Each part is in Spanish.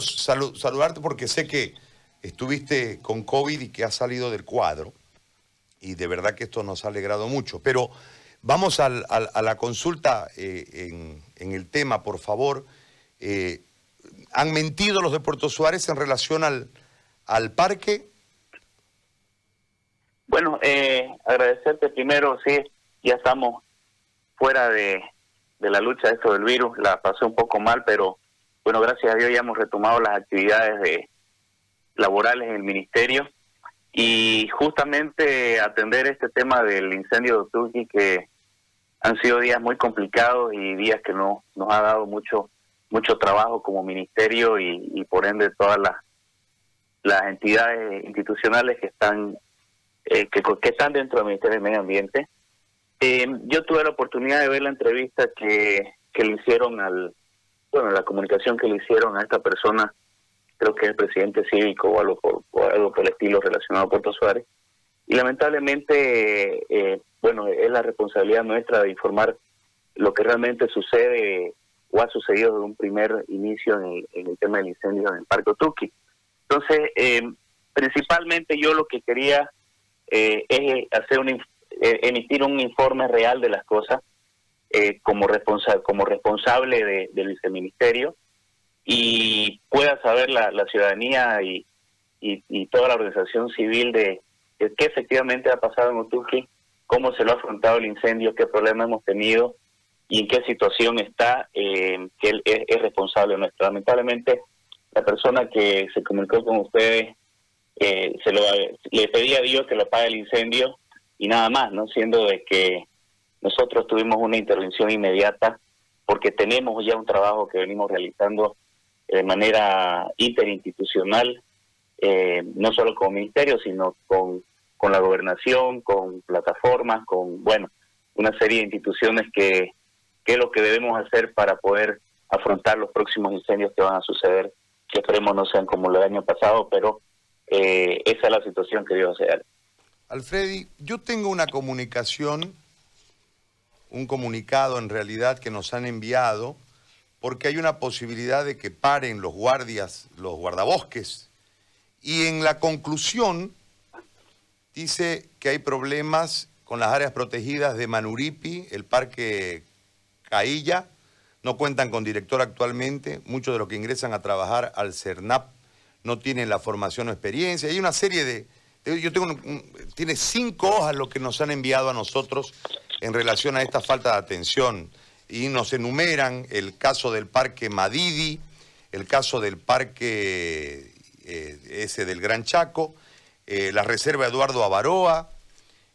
saludarte porque sé que estuviste con COVID y que has salido del cuadro. Y de verdad que esto nos ha alegrado mucho. Pero vamos a la consulta eh, en, el tema, por favor. Eh, ¿Han mentido los de Puerto Suárez en relación al, al parque? Bueno, eh, agradecerte primero, sí, ya estamos fuera de, de la lucha de esto del virus, la pasé un poco mal, pero bueno, gracias a Dios ya hemos retomado las actividades de, laborales en el ministerio y justamente atender este tema del incendio de Turquía que han sido días muy complicados y días que no nos ha dado mucho mucho trabajo como ministerio y, por ende todas las las entidades institucionales que están eh, que, están dentro del Ministerio de Medio Ambiente. Eh, yo tuve la oportunidad de ver la entrevista que, que le hicieron al bueno, la comunicación que le hicieron a esta persona, creo que es el presidente cívico o algo por, algo por el estilo relacionado a Puerto Suárez. Y lamentablemente, eh, bueno, es la responsabilidad nuestra de informar lo que realmente sucede o ha sucedido desde un primer inicio en el, tema del incendio en el Parque Otuqui. Entonces, eh, principalmente yo lo que quería eh, es hacer un, emitir un informe real de las cosas eh, como, responsa como responsable de, del viceministerio y pueda saber la, ciudadanía y, y, toda la organización civil de, qué efectivamente ha pasado en Otuqui, cómo se lo ha afrontado el incendio, qué problemas hemos tenido y en qué situación está, eh, que él es, responsable nuestro. Lamentablemente, la persona que se comunicó con ustedes eh, se lo, le pedía a Dios que lo pague el incendio y nada más, no siendo de que nosotros tuvimos una intervención inmediata porque tenemos ya un trabajo que venimos realizando de manera interinstitucional, eh, no solo con ministerio, sino con, con la gobernación, con plataformas, con, bueno, una serie de instituciones que, que es lo que debemos hacer para poder afrontar los próximos incendios que van a suceder, que esperemos no sean como el año pasado, pero eh, esa es la situación que Dios hacer. Alfredi, yo tengo una comunicación un comunicado en realidad que nos han enviado porque hay una posibilidad de que paren los guardias, los guardabosques. Y en la conclusión dice que hay problemas con las áreas protegidas de Manuripi, el Parque Cailla, no cuentan con director actualmente, muchos de los que ingresan a trabajar al CERNAP no tienen la formación o experiencia. Hay una serie de... Yo tengo... tiene cinco hojas lo que nos han enviado a nosotros en relación a esta falta de atención y nos enumeran el caso del Parque Madidi, el caso del Parque eh, ese del Gran Chaco, eh, la Reserva Eduardo Avaroa,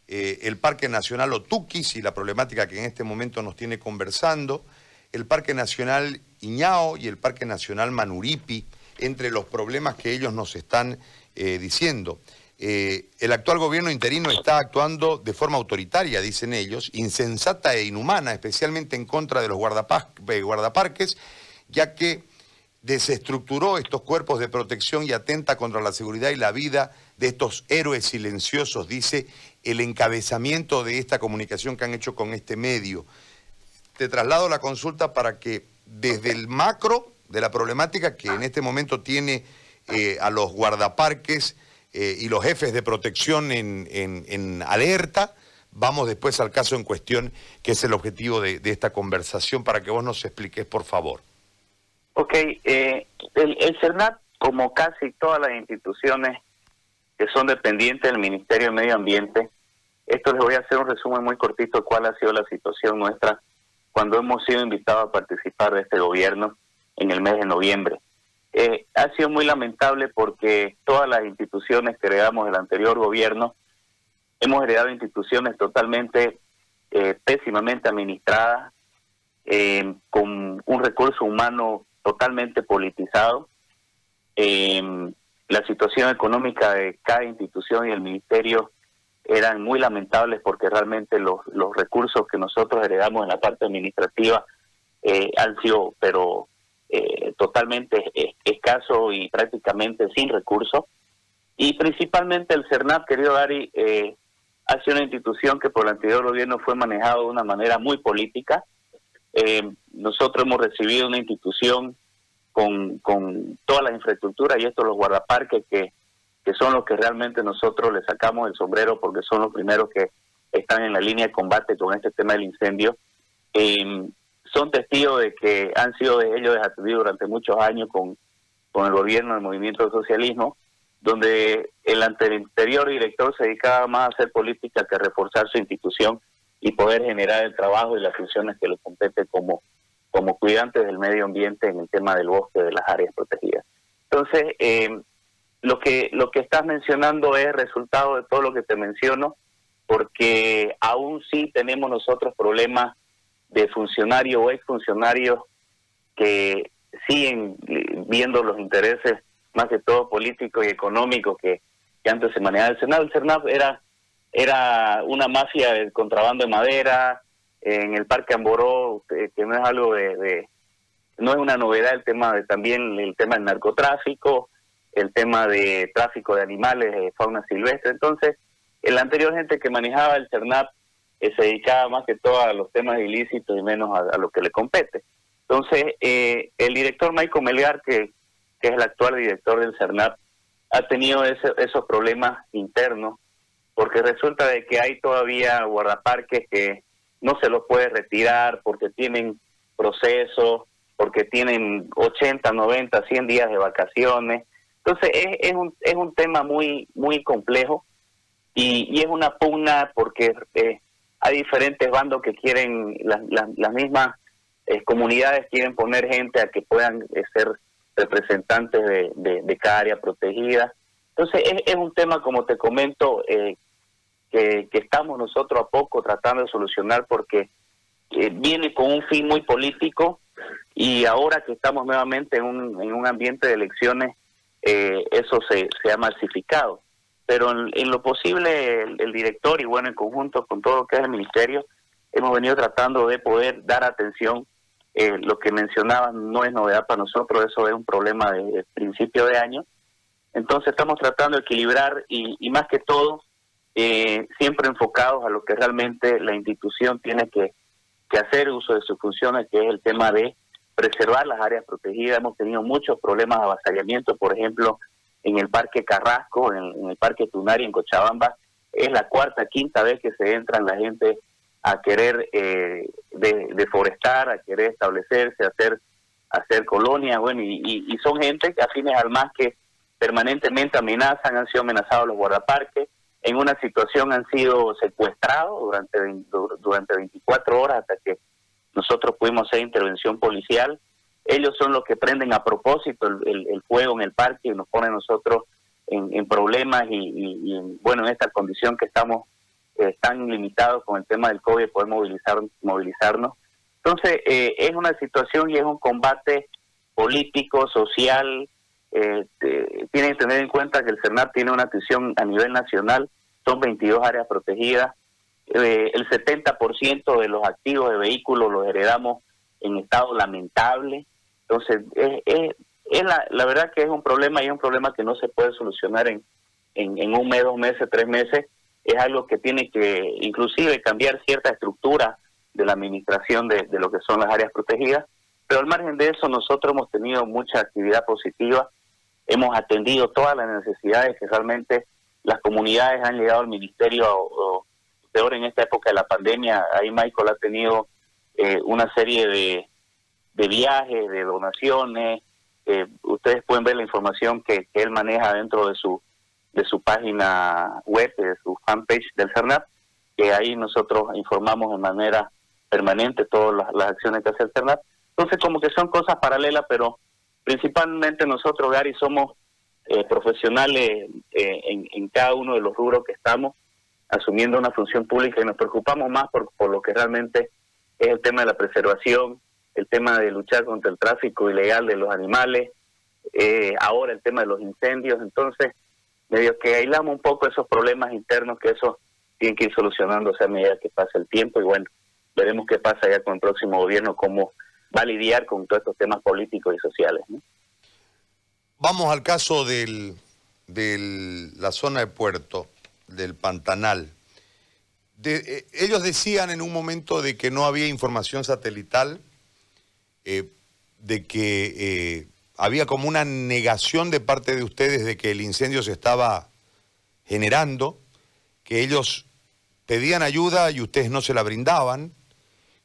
eh, el Parque Nacional Otuquis y la problemática que en este momento nos tiene conversando, el Parque Nacional Iñao y el Parque Nacional Manuripi, entre los problemas que ellos nos están diciendo. Eh, el actual gobierno interino está actuando de forma autoritaria, dicen ellos, insensata e inhumana, especialmente en contra de los eh, guardaparques, ya que desestructuró estos cuerpos de protección y atenta contra la seguridad y la vida de estos héroes silenciosos, dice el encabezamiento de esta comunicación que han hecho con este medio. Te traslado la consulta para que desde el macro de la problemática que en este momento tiene eh, a los guardaparques, eh, y los jefes de protección en, en, alerta. Vamos después al caso en cuestión, que es el objetivo de, esta conversación, para que vos nos expliques, por favor. Ok, eh, el, el CERNAT, como casi todas las instituciones que son dependientes del Ministerio de Medio Ambiente, esto les voy a hacer un resumen muy cortito de cuál ha sido la situación nuestra cuando hemos sido invitados a participar de este gobierno en el mes de noviembre. Eh, ha sido muy lamentable porque todas las instituciones que heredamos del anterior gobierno hemos heredado instituciones totalmente eh, pésimamente administradas, eh, con un recurso humano totalmente politizado. la situación económica de cada institución y el ministerio eran muy lamentables porque realmente los, los recursos que nosotros heredamos en la parte administrativa han sido, pero eh, totalmente escaso y prácticamente sin recursos. Y principalmente el CERNAP, querido Gary, eh, ha sido una institución que por el anterior gobierno fue manejado de una manera muy política. Eh, nosotros hemos recibido una institución con, con toda la infraestructura y estos los guardaparques que, que son los que realmente nosotros le sacamos el sombrero porque son los primeros que están en la línea de combate con este tema del incendio. Eh, son testigos de que han sido de ellos desatendidos durante muchos años con, con el gobierno del movimiento socialismo, donde el anterior director se dedicaba más a hacer política que a reforzar su institución y poder generar el trabajo y las funciones que le compete como, como cuidantes del medio ambiente en el tema del bosque, de las áreas protegidas. Entonces, eh, lo que lo que estás mencionando es resultado de todo lo que te menciono, porque aún sí tenemos nosotros problemas de funcionarios o exfuncionarios que siguen viendo los intereses más que todo políticos y económicos que, antes se manejaba el Senado. El Senado era, era una mafia del contrabando de madera, en el Parque Amboró, que, no es algo de, no es una novedad el tema de también el tema del narcotráfico, el tema de tráfico de animales, de fauna silvestre. Entonces, el anterior gente que manejaba el CERNAP eh, se dedicaba más que todo a los temas ilícitos y menos a, lo que le compete. Entonces, eh, el director Michael Melgar, que, que, es el actual director del CERNAP, ha tenido esos problemas internos, porque resulta de que hay todavía guardaparques que no se los puede retirar porque tienen procesos, porque tienen 80, 90, 100 días de vacaciones. Entonces, es, es, un, es un tema muy, muy complejo y, y es una pugna porque eh, hay diferentes bandos que quieren, las, mismas eh, comunidades quieren poner gente a que puedan eh, ser representantes de, de, cada área protegida. Entonces es, es, un tema, como te comento, eh, que, que, estamos nosotros a poco tratando de solucionar porque viene con un fin muy político y ahora que estamos nuevamente en un, en un ambiente de elecciones, eso se, se ha masificado pero en, lo posible el, director y bueno, en conjunto con todo lo que es el ministerio, hemos venido tratando de poder dar atención. Eh, lo que mencionaba no es novedad para nosotros, eso es un problema de, principio de año. Entonces estamos tratando de equilibrar y, más que todo, eh, siempre enfocados a lo que realmente la institución tiene que, que hacer uso de sus funciones, que es el tema de preservar las áreas protegidas. Hemos tenido muchos problemas de avasallamiento, por ejemplo, en el Parque Carrasco, en, el Parque Tunari, en Cochabamba. Es la cuarta, quinta vez que se entran la gente a querer eh, deforestar, a querer establecerse, a hacer, hacer colonias, bueno, y, son gente que afines al más que permanentemente amenazan, han sido amenazados los guardaparques, en una situación han sido secuestrados durante, durante 24 horas hasta que nosotros pudimos hacer intervención policial ellos son los que prenden a propósito el, fuego en el parque y nos ponen nosotros en, problemas y, bueno, en esta condición que estamos eh, tan limitados con el tema del COVID, poder movilizar, movilizarnos. Entonces, eh, es una situación y es un combate político, social. Eh, tienen que tener en cuenta que el CERNAP tiene una atención a nivel nacional, son 22 áreas protegidas. el 70% de los activos de vehículos los heredamos en estado lamentable. Entonces, es, es, la, la, verdad que es un problema y es un problema que no se puede solucionar en, en, un mes, dos meses, tres meses. Es algo que tiene que inclusive cambiar cierta estructura de la administración de, de lo que son las áreas protegidas. Pero al margen de eso, nosotros hemos tenido mucha actividad positiva, hemos atendido todas las necesidades que realmente las comunidades han llegado al ministerio, o, peor en esta época de la pandemia, ahí Michael ha tenido eh, una serie de, de viajes, de donaciones. Eh, ustedes pueden ver la información que, él maneja dentro de su de su página web, de su fanpage del CERNAP, que ahí nosotros informamos de manera permanente todas las, acciones que hace el CERNAP. Entonces, como que son cosas paralelas, pero principalmente nosotros, Gary, somos eh, profesionales eh, en, en, cada uno de los rubros que estamos asumiendo una función pública y nos preocupamos más por, por lo que realmente es el tema de la preservación, el tema de luchar contra el tráfico ilegal de los animales, eh, ahora el tema de los incendios, entonces medio que aislamos un poco esos problemas internos que eso tienen que ir solucionándose a medida que pasa el tiempo y bueno, veremos qué pasa ya con el próximo gobierno, cómo va a lidiar con todos estos temas políticos y sociales. Vamos al caso de la zona de puerto, del Pantanal. Eh, ellos decían en un momento de que no había información satelital, eh, de que eh, había como una negación de parte de ustedes de que el incendio se estaba generando, que ellos pedían ayuda y ustedes no se la brindaban,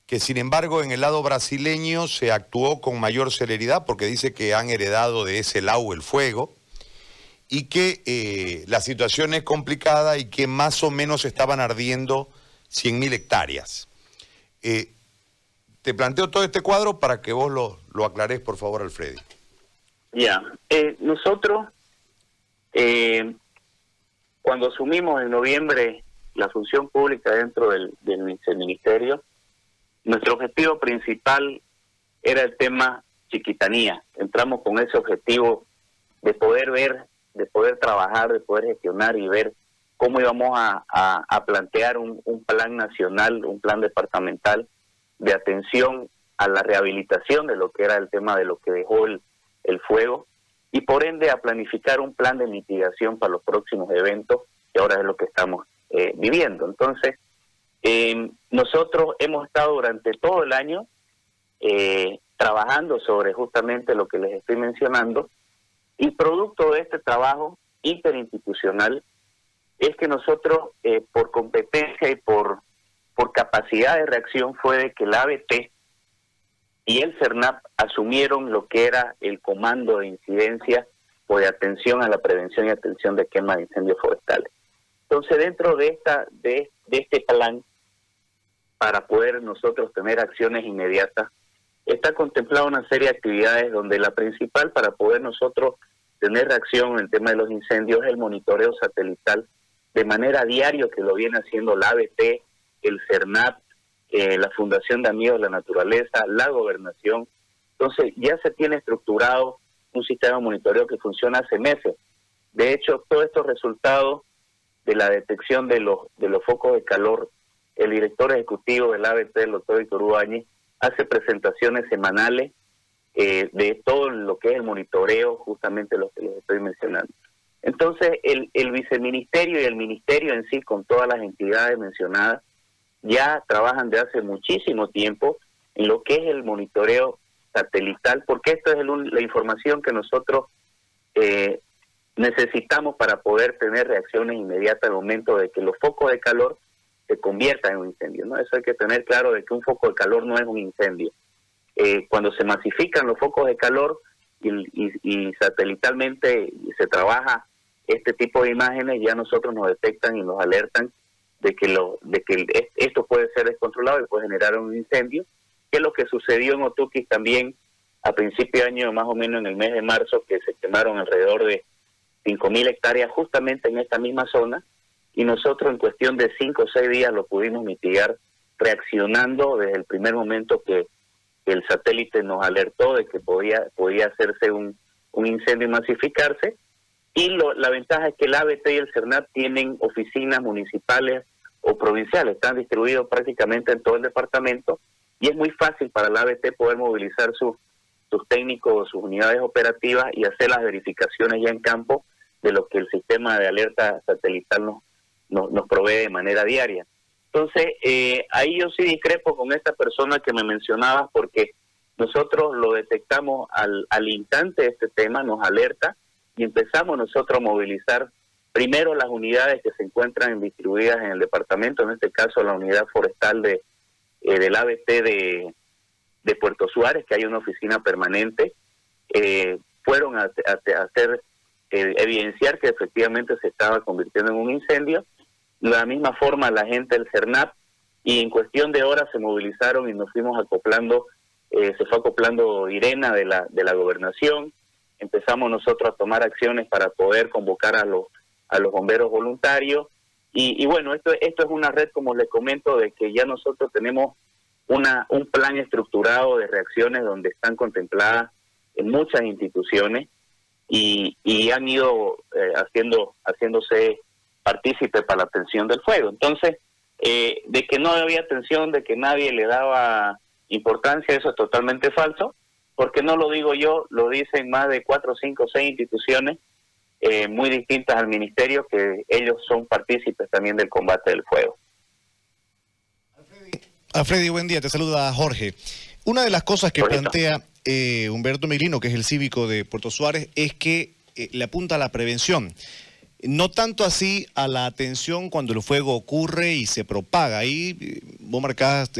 que sin embargo en el lado brasileño se actuó con mayor celeridad porque dice que han heredado de ese lado el fuego y que eh, la situación es complicada y que más o menos estaban ardiendo 100.000 hectáreas. Eh, te planteo todo este cuadro para que vos lo, lo aclarés, por favor, Alfredi. Ya, eh, nosotros, eh, cuando asumimos en noviembre la función pública dentro del ministerio, nuestro objetivo principal era el tema chiquitanía. Entramos con ese objetivo de poder ver, de poder trabajar, de poder gestionar y ver cómo íbamos a, a, plantear un, un, plan nacional, un plan departamental de atención a la rehabilitación de lo que era el tema de lo que dejó el, el fuego y por ende a planificar un plan de mitigación para los próximos eventos que ahora es lo que estamos eh, viviendo. Entonces, eh, nosotros hemos estado durante todo el año eh, trabajando sobre justamente lo que les estoy mencionando y producto de este trabajo interinstitucional es que nosotros por competencia y por por capacidad de reacción fue de que el ABT y el CERNAP asumieron lo que era el comando de incidencia o de atención a la prevención y atención de quemas de incendios forestales. Entonces, dentro de esta de, de este plan, para poder nosotros tener acciones inmediatas, está contemplada una serie de actividades donde la principal para poder nosotros tener reacción en el tema de los incendios es el monitoreo satelital de manera diaria que lo viene haciendo la ABT, el CERNAP, eh, la Fundación de Amigos de la Naturaleza, la gobernación. Entonces ya se tiene estructurado un sistema de monitoreo que funciona hace meses. De hecho, todos estos resultados de la detección de los, de los focos de calor, el director ejecutivo del ABT, el doctor Víctor Ubañez, hace presentaciones semanales eh, de todo lo que es el monitoreo, justamente lo que les estoy mencionando. Entonces, el, el viceministerio y el ministerio en sí, con todas las entidades mencionadas, ya trabajan de hace muchísimo tiempo en lo que es el monitoreo satelital, porque esto es la información que nosotros eh, necesitamos para poder tener reacciones inmediatas al momento de que los focos de calor se conviertan en un incendio. ¿no? Eso hay que tener claro de que un foco de calor no es un incendio. Eh, cuando se masifican los focos de calor y, y satelitalmente se trabaja este tipo de imágenes, ya nosotros nos detectan y nos alertan de que lo de que esto puede ser descontrolado y puede generar un incendio, que es lo que sucedió en Otuquis también a principio de año, más o menos en el mes de marzo, que se quemaron alrededor de 5.000 hectáreas justamente en esta misma zona, y nosotros en cuestión de 5 o 6 días lo pudimos mitigar reaccionando desde el primer momento que, el satélite nos alertó de que podía, podía hacerse un, un incendio y masificarse, y lo, la ventaja es que el ABT y el CERNAT tienen oficinas municipales o provinciales, están distribuidos prácticamente en todo el departamento y es muy fácil para el ABT poder movilizar sus técnicos, sus unidades operativas y hacer las verificaciones ya en campo de lo que el sistema de alerta satelital nos, nos, provee de manera diaria. Entonces, eh, ahí yo sí discrepo con esta persona que me mencionaba porque nosotros lo detectamos al, al instante este tema, nos alerta y empezamos nosotros a movilizar primero las unidades que se encuentran distribuidas en el departamento, en este caso la unidad forestal de eh, del ABT de, de, Puerto Suárez, que hay una oficina permanente, eh, fueron a, hacer eh, evidenciar que efectivamente se estaba convirtiendo en un incendio. De la misma forma la gente del CERNAP y en cuestión de horas se movilizaron y nos fuimos acoplando, se fue acoplando Irena de la, de la gobernación, empezamos nosotros a tomar acciones para poder convocar a los a los bomberos voluntarios. Y, bueno esto esto es una red como les comento de que ya nosotros tenemos una un plan estructurado de reacciones donde están contempladas en muchas instituciones y, y han ido eh, haciendo haciéndose partícipes para la atención del fuego entonces eh, de que no había atención de que nadie le daba importancia eso es totalmente falso porque no lo digo yo, lo dicen más de cuatro, cinco, seis instituciones eh, muy distintas al ministerio que ellos son partícipes también del combate del fuego. Alfredi, buen día, te saluda Jorge. Una de las cosas que plantea eh, Humberto Melino, que es el cívico de Puerto Suárez, es que eh, le apunta a la prevención. No tanto así a la atención cuando el fuego ocurre y se propaga. Ahí eh, vos marcás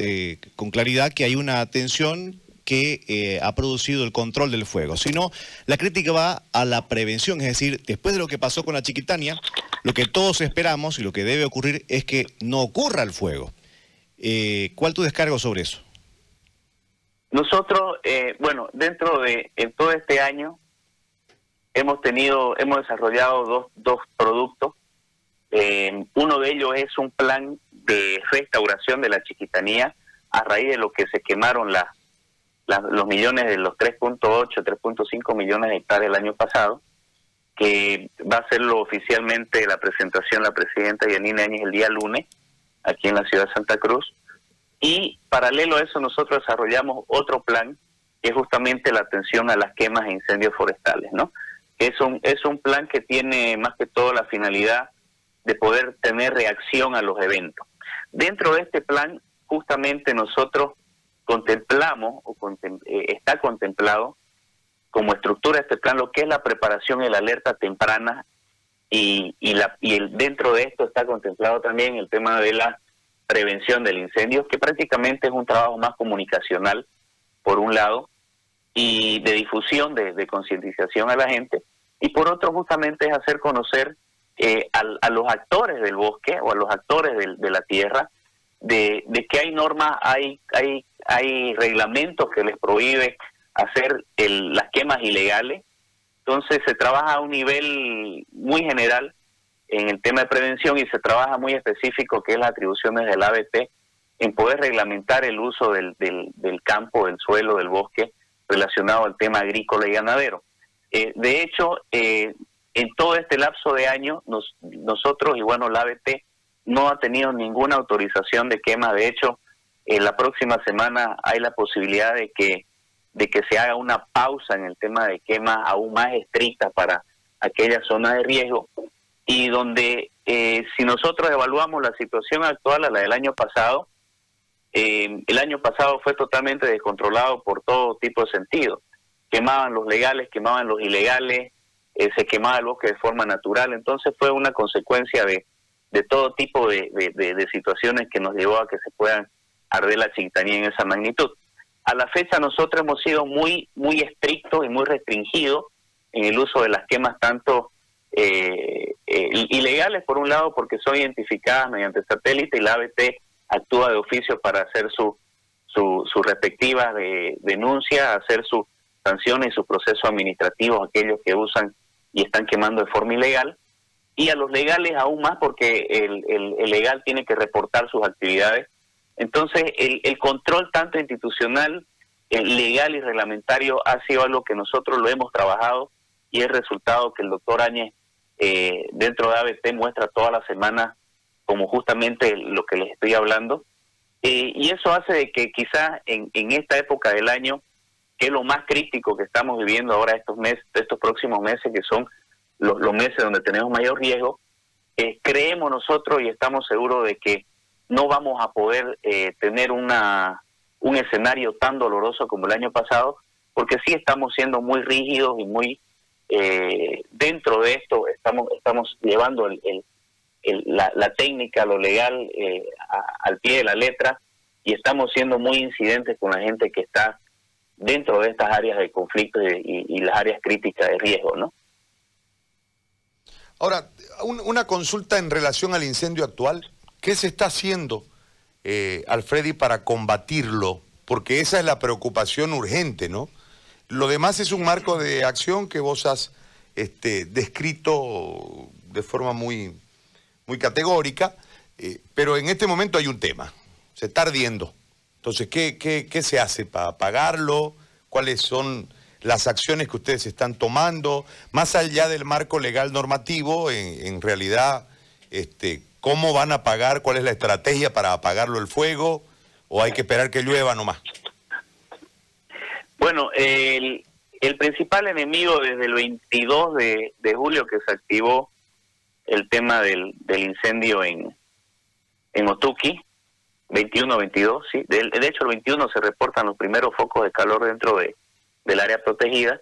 con claridad que hay una atención que ha producido el control del fuego, sino la crítica va a la prevención, es decir, después de lo que pasó con la Chiquitania, lo que todos esperamos y lo que debe ocurrir es que no ocurra el fuego. ¿Cuál tu descargo sobre eso? Nosotros, eh, bueno, dentro de todo este año hemos tenido, hemos desarrollado dos, dos productos. Eh, uno de ellos es un plan de restauración de la chiquitanía a raíz de lo que se quemaron la, los millones de los 3.8, 3.5 millones de hectáreas el año pasado, que va a hacerlo oficialmente la presentación la presidenta Yanina Áñez el día lunes, aquí en la ciudad de Santa Cruz. Y paralelo a eso nosotros desarrollamos otro plan que es justamente la atención a las quemas e incendios forestales, ¿no? Es un, es un plan que tiene más que todo la finalidad de poder tener reacción a los eventos. Dentro de este plan, justamente nosotros contemplamos, o eh, está contemplado como estructura de este plan, lo que es la preparación y la alerta temprana, y, y, la, y el, dentro de esto está contemplado también el tema de la prevención del incendio, que prácticamente es un trabajo más comunicacional, por un lado, y de difusión, de, concientización a la gente, y por otro justamente es hacer conocer eh, a, los actores del bosque o a los actores de, la tierra de, que hay normas, hay, hay, hay reglamentos que les prohíbe hacer las quemas ilegales. Entonces se trabaja a un nivel muy general en el tema de prevención y se trabaja muy específico, que es las atribuciones del ABT, en poder reglamentar el uso del, del, campo, del suelo, del bosque, relacionado al tema agrícola y ganadero. Eh, de hecho, eh, en todo este lapso de años, nosotros, y bueno, la ABT no ha tenido ninguna autorización de quema. De hecho, en la próxima semana hay la posibilidad de que, de que se haga una pausa en el tema de quema aún más estricta para aquellas zonas de riesgo y donde eh, si nosotros evaluamos la situación actual a la del año pasado, eh, el año pasado fue totalmente descontrolado por todo tipo de sentido. Quemaban los legales, quemaban los ilegales, eh, se quemaba el bosque de forma natural, entonces fue una consecuencia de, todo tipo de, situaciones que nos llevó a que se puedan arder la chiquitanía en esa magnitud. A la fecha nosotros hemos sido muy, muy estrictos y muy restringidos en el uso de las quemas tanto eh, eh, ilegales por un lado porque son identificadas mediante satélite y la ABT actúa de oficio para hacer su, su, su respectiva de, denuncia, hacer sus sanciones y sus procesos administrativos aquellos que usan y están quemando de forma ilegal y a los legales aún más porque el, el, legal tiene que reportar sus actividades. Entonces, el, el control tanto institucional, el legal y reglamentario ha sido algo que nosotros lo hemos trabajado y el resultado que el doctor Áñez eh, dentro de ABT muestra toda la semana como justamente lo que les estoy hablando. Eh, y eso hace de que quizás en, en esta época del año, que es lo más crítico que estamos viviendo ahora estos meses, estos próximos meses, que son los, los meses donde tenemos mayor riesgo, eh, creemos nosotros y estamos seguros de que no vamos a poder tener una un escenario tan doloroso como el año pasado, porque sí estamos siendo muy rígidos y muy eh, dentro de esto estamos estamos llevando el, la, técnica, lo legal eh, al pie de la letra y estamos siendo muy incidentes con la gente que está dentro de estas áreas de conflicto y, las áreas críticas de riesgo, ¿no? Ahora, una consulta en relación al incendio actual. ¿Qué se está haciendo, eh, Alfredi, para combatirlo? Porque esa es la preocupación urgente, ¿no? Lo demás es un marco de acción que vos has este, descrito de forma muy, muy categórica, eh, pero en este momento hay un tema, se está ardiendo. Entonces, ¿qué, qué, se hace para apagarlo? ¿Cuáles son las acciones que ustedes están tomando? Más allá del marco legal normativo, en, en realidad, este, ¿cómo van a apagar? ¿Cuál es la estrategia para apagarlo el fuego? ¿O hay que esperar que llueva nomás? Bueno, el, principal enemigo desde el 22 de, julio que se activó el tema del, incendio en, en Otuki, 21-22, sí. De, de, hecho, el 21 se reportan los primeros focos de calor dentro de, del área protegida.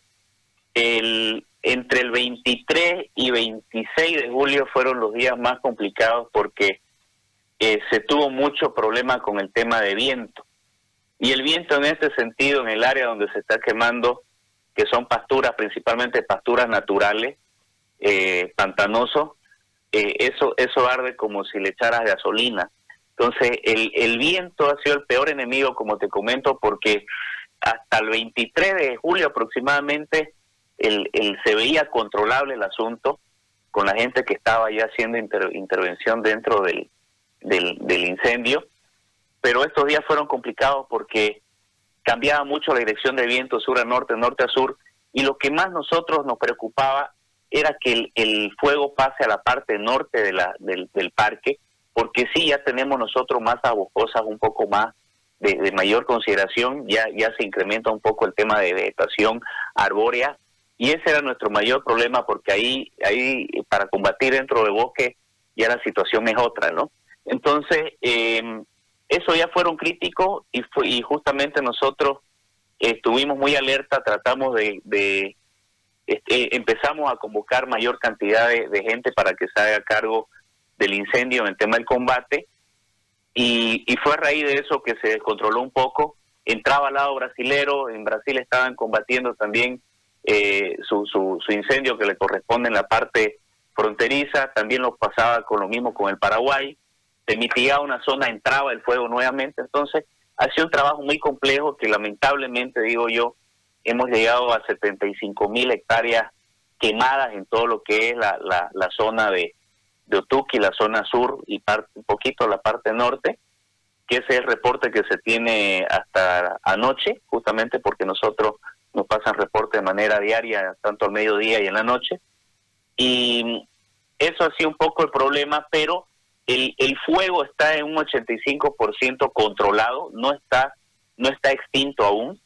El, entre el 23 y 26 de julio fueron los días más complicados porque eh, se tuvo mucho problema con el tema de viento. Y el viento en este sentido, en el área donde se está quemando, que son pasturas, principalmente pasturas naturales, eh, pantanosos, eh, eso, eso arde como si le echaras gasolina. Entonces, el, el viento ha sido el peor enemigo, como te comento, porque hasta el 23 de julio aproximadamente el, el, se veía controlable el asunto con la gente que estaba ya haciendo intervención dentro del, del, del, incendio, pero estos días fueron complicados porque cambiaba mucho la dirección de viento sur a norte, norte a sur, y lo que más nosotros nos preocupaba era que el, el fuego pase a la parte norte de la, del, del parque, porque sí ya tenemos nosotros más boscosas un poco más de, de, mayor consideración, ya, ya se incrementa un poco el tema de vegetación arbórea, y ese era nuestro mayor problema porque ahí, ahí para combatir dentro del bosque ya la situación es otra, ¿no? Entonces, eh, eso ya fueron críticos y, fue, y justamente nosotros estuvimos muy alerta, tratamos de, de este, empezamos a convocar mayor cantidad de, gente para que se haga cargo del incendio en el tema del combate. Y, y fue a raíz de eso que se descontroló un poco. Entraba al lado brasilero, en Brasil estaban combatiendo también eh, su, su, su, incendio que le corresponde en la parte fronteriza, también lo pasaba con lo mismo con el Paraguay, se mitigaba una zona, entraba el fuego nuevamente, entonces ha sido un trabajo muy complejo que lamentablemente, digo yo, hemos llegado a 75 mil hectáreas quemadas en todo lo que es la, la, la zona de, de la zona sur y parte, un poquito la parte norte, que ese es el reporte que se tiene hasta anoche, justamente porque nosotros nos pasan reporte de manera diaria, tanto al mediodía y en la noche. Y eso ha sido un poco el problema, pero el, el fuego está en un 85% controlado, no está, no está extinto aún.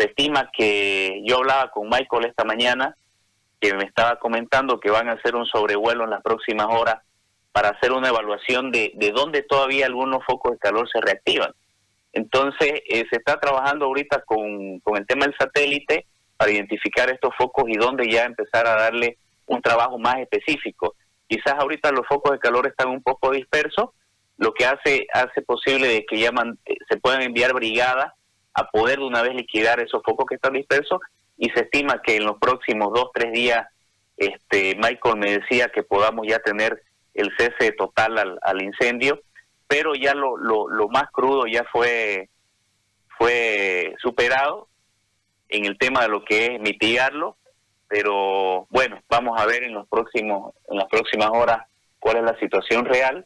Se estima que yo hablaba con Michael esta mañana, que me estaba comentando que van a hacer un sobrevuelo en las próximas horas para hacer una evaluación de, de dónde todavía algunos focos de calor se reactivan. Entonces, eh, se está trabajando ahorita con, con el tema del satélite para identificar estos focos y dónde ya empezar a darle un trabajo más específico. Quizás ahorita los focos de calor están un poco dispersos, lo que hace hace posible que ya eh, se puedan enviar brigadas a poder de una vez liquidar esos focos que están dispersos y se estima que en los próximos dos, tres días, este Michael me decía que podamos ya tener el cese total al, al incendio pero ya lo, lo, lo más crudo ya fue, fue superado en el tema de lo que es mitigarlo, pero bueno, vamos a ver en los próximos, en las próximas horas cuál es la situación real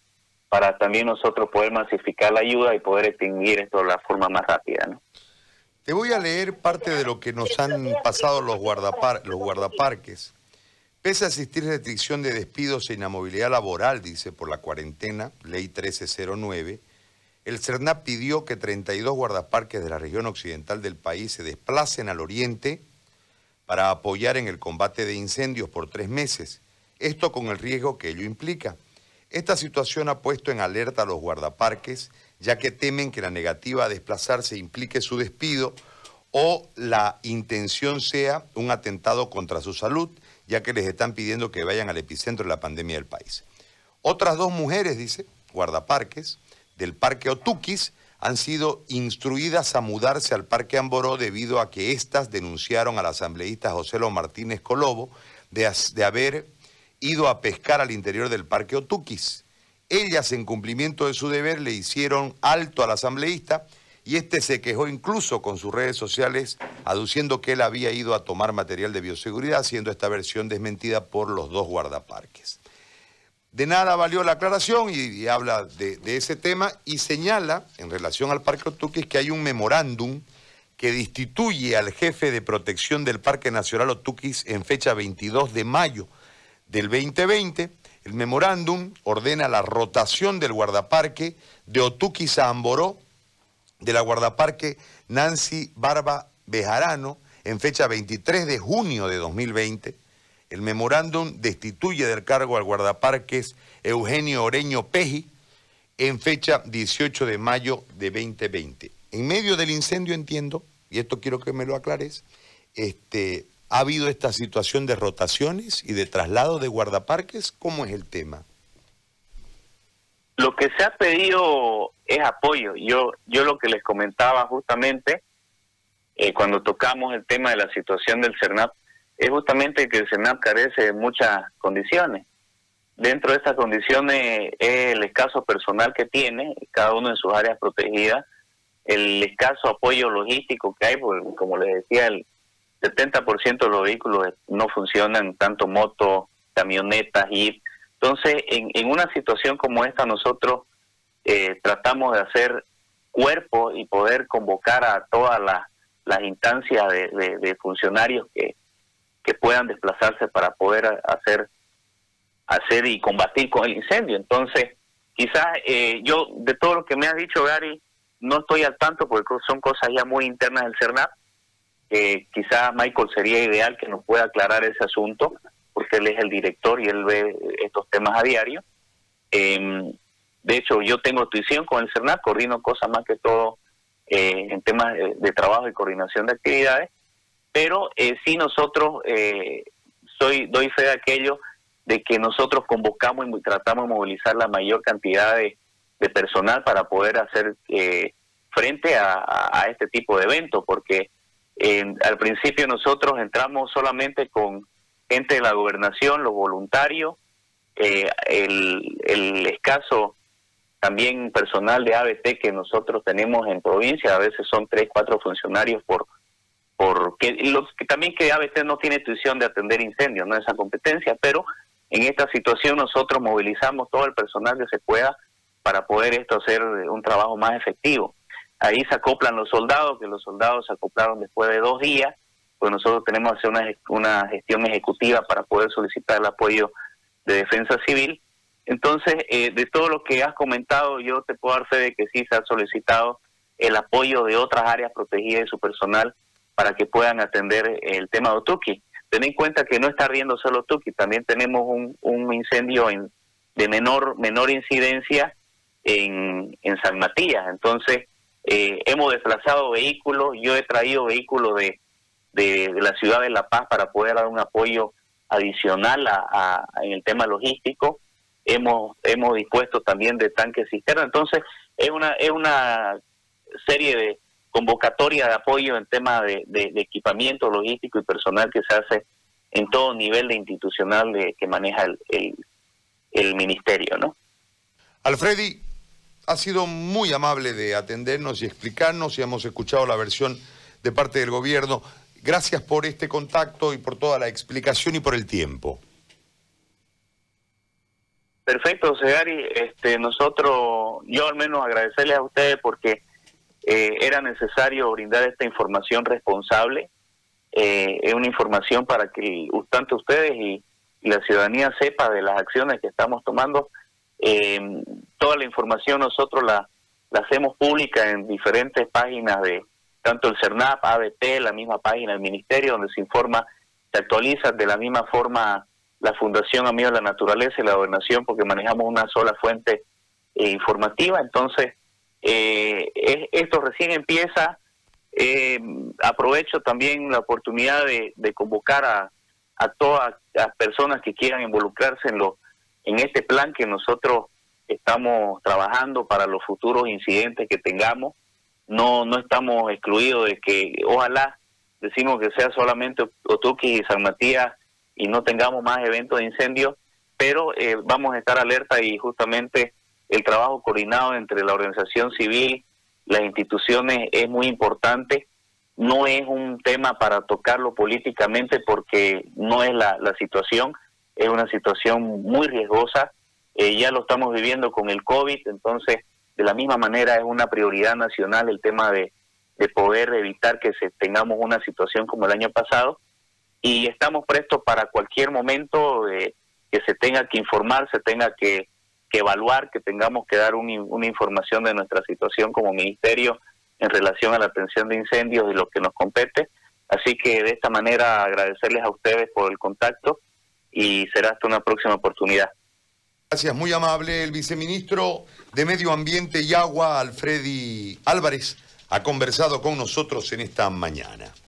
para también nosotros poder masificar la ayuda y poder extinguir esto de la forma más rápida, ¿no? Te voy a leer parte de lo que nos han pasado los, guardapar los guardaparques. Pese a existir restricción de despidos e inamovilidad laboral, dice, por la cuarentena, ley 1309, el CERNAP pidió que 32 guardaparques de la región occidental del país se desplacen al oriente para apoyar en el combate de incendios por tres meses, esto con el riesgo que ello implica. Esta situación ha puesto en alerta a los guardaparques, ya que temen que la negativa a desplazarse implique su despido o la intención sea un atentado contra su salud ya que les están pidiendo que vayan al epicentro de la pandemia del país. Otras dos mujeres, dice, guardaparques, del Parque Otuquis, han sido instruidas a mudarse al Parque Amboró debido a que éstas denunciaron al asambleísta José Lo Martínez Colobo de, de haber ido a pescar al interior del Parque Otuquis. Ellas, en cumplimiento de su deber, le hicieron alto al asambleísta y este se quejó incluso con sus redes sociales aduciendo que él había ido a tomar material de bioseguridad, siendo esta versión desmentida por los dos guardaparques. De nada valió la aclaración y, habla de, de, ese tema y señala en relación al Parque Otuquis que hay un memorándum que destituye al jefe de protección del Parque Nacional Otuquis en fecha 22 de mayo del 2020. El memorándum ordena la rotación del guardaparque de Otuquis a Amboró de la guardaparque Nancy Barba Bejarano en fecha 23 de junio de 2020. El memorándum destituye del cargo al guardaparques Eugenio Oreño Peji en fecha 18 de mayo de 2020. En medio del incendio, entiendo, y esto quiero que me lo aclares, este, ¿ha habido esta situación de rotaciones y de traslado de guardaparques? ¿Cómo es el tema? Lo que se ha pedido es apoyo. Yo, yo lo que les comentaba justamente eh, cuando tocamos el tema de la situación del CERNAP es justamente que el CERNAP carece de muchas condiciones. Dentro de estas condiciones es el escaso personal que tiene, cada uno en sus áreas protegidas, el escaso apoyo logístico que hay, como les decía, el 70% de los vehículos no funcionan, tanto motos, camionetas, y entonces en, en una situación como esta nosotros eh, tratamos de hacer cuerpo y poder convocar a todas las, las instancias de, funcionarios que, que puedan desplazarse para poder hacer hacer y combatir con el incendio. Entonces, quizás eh, yo, de todo lo que me has dicho, Gary, no estoy al tanto porque son cosas ya muy internas del CERNAP. Eh, quizás Michael sería ideal que nos pueda aclarar ese asunto, porque él es el director y él ve estos temas a diario. Eh, de hecho, yo tengo tuición con el CERNAP, coordino cosas más que todo eh, en temas de, trabajo y coordinación de actividades, pero eh, sí nosotros, eh, soy doy fe de aquello de que nosotros convocamos y tratamos de movilizar la mayor cantidad de, personal para poder hacer eh, frente a, este tipo de eventos, porque al principio nosotros entramos solamente con gente de la gobernación, los voluntarios, el, el escaso también personal de ABT que nosotros tenemos en provincia, a veces son tres, cuatro funcionarios por porque los que también que ABT no tiene intuición de atender incendios, no esa competencia, pero en esta situación nosotros movilizamos todo el personal que se pueda para poder esto hacer un trabajo más efectivo. Ahí se acoplan los soldados, que los soldados se acoplaron después de dos días, pues nosotros tenemos que hacer una, una gestión ejecutiva para poder solicitar el apoyo de defensa civil entonces, eh, de todo lo que has comentado, yo te puedo dar fe de que sí se ha solicitado el apoyo de otras áreas protegidas de su personal para que puedan atender el tema de Otuki. Ten en cuenta que no está riendo solo Otuki, también tenemos un, un incendio en, de menor menor incidencia en, en San Matías. Entonces, eh, hemos desplazado vehículos, yo he traído vehículos de, de, la ciudad de La Paz para poder dar un apoyo adicional a, en el tema logístico hemos hemos dispuesto también de tanques cisterna. Entonces, es una es una serie de convocatoria de apoyo en tema de, equipamiento logístico y personal que se hace en todo nivel de institucional de, que maneja el, el, ministerio, ¿no? Alfredi, ha sido muy amable de atendernos y explicarnos y hemos escuchado la versión de parte del gobierno. Gracias por este contacto y por toda la explicación y por el tiempo. Perfecto, Segari. Este, nosotros, yo al menos agradecerles a ustedes porque eh, era necesario brindar esta información responsable. Eh, es una información para que tanto ustedes y, la ciudadanía sepa de las acciones que estamos tomando. Eh, toda la información nosotros la, hacemos pública en diferentes páginas de tanto el CERNAP, ABT, la misma página del Ministerio, donde se informa, se actualiza de la misma forma la Fundación Amigos de la Naturaleza y la Gobernación, porque manejamos una sola fuente eh, informativa. Entonces, eh, esto recién empieza. Eh, aprovecho también la oportunidad de, convocar a, a, todas las personas que quieran involucrarse en, lo, en este plan que nosotros estamos trabajando para los futuros incidentes que tengamos. No, no estamos excluidos de que ojalá decimos que sea solamente Otuqui y San Matías y no tengamos más eventos de incendio, pero eh, vamos a estar alerta y justamente el trabajo coordinado entre la organización civil, las instituciones es muy importante. No es un tema para tocarlo políticamente porque no es la situación, es una situación muy riesgosa. Eh, ya lo estamos viviendo con el COVID, entonces de la misma manera es una prioridad nacional el tema de, de poder evitar que se, tengamos una situación como el año pasado y estamos prestos para cualquier momento eh, que se tenga que informar, se tenga que, evaluar, que tengamos que dar una información de nuestra situación como ministerio en relación a la atención de incendios y lo que nos compete. Así que de esta manera agradecerles a ustedes por el contacto y será hasta una próxima oportunidad. Gracias, muy amable. El viceministro de Medio Ambiente y Agua, Alfredi Álvarez, ha conversado con nosotros en esta mañana.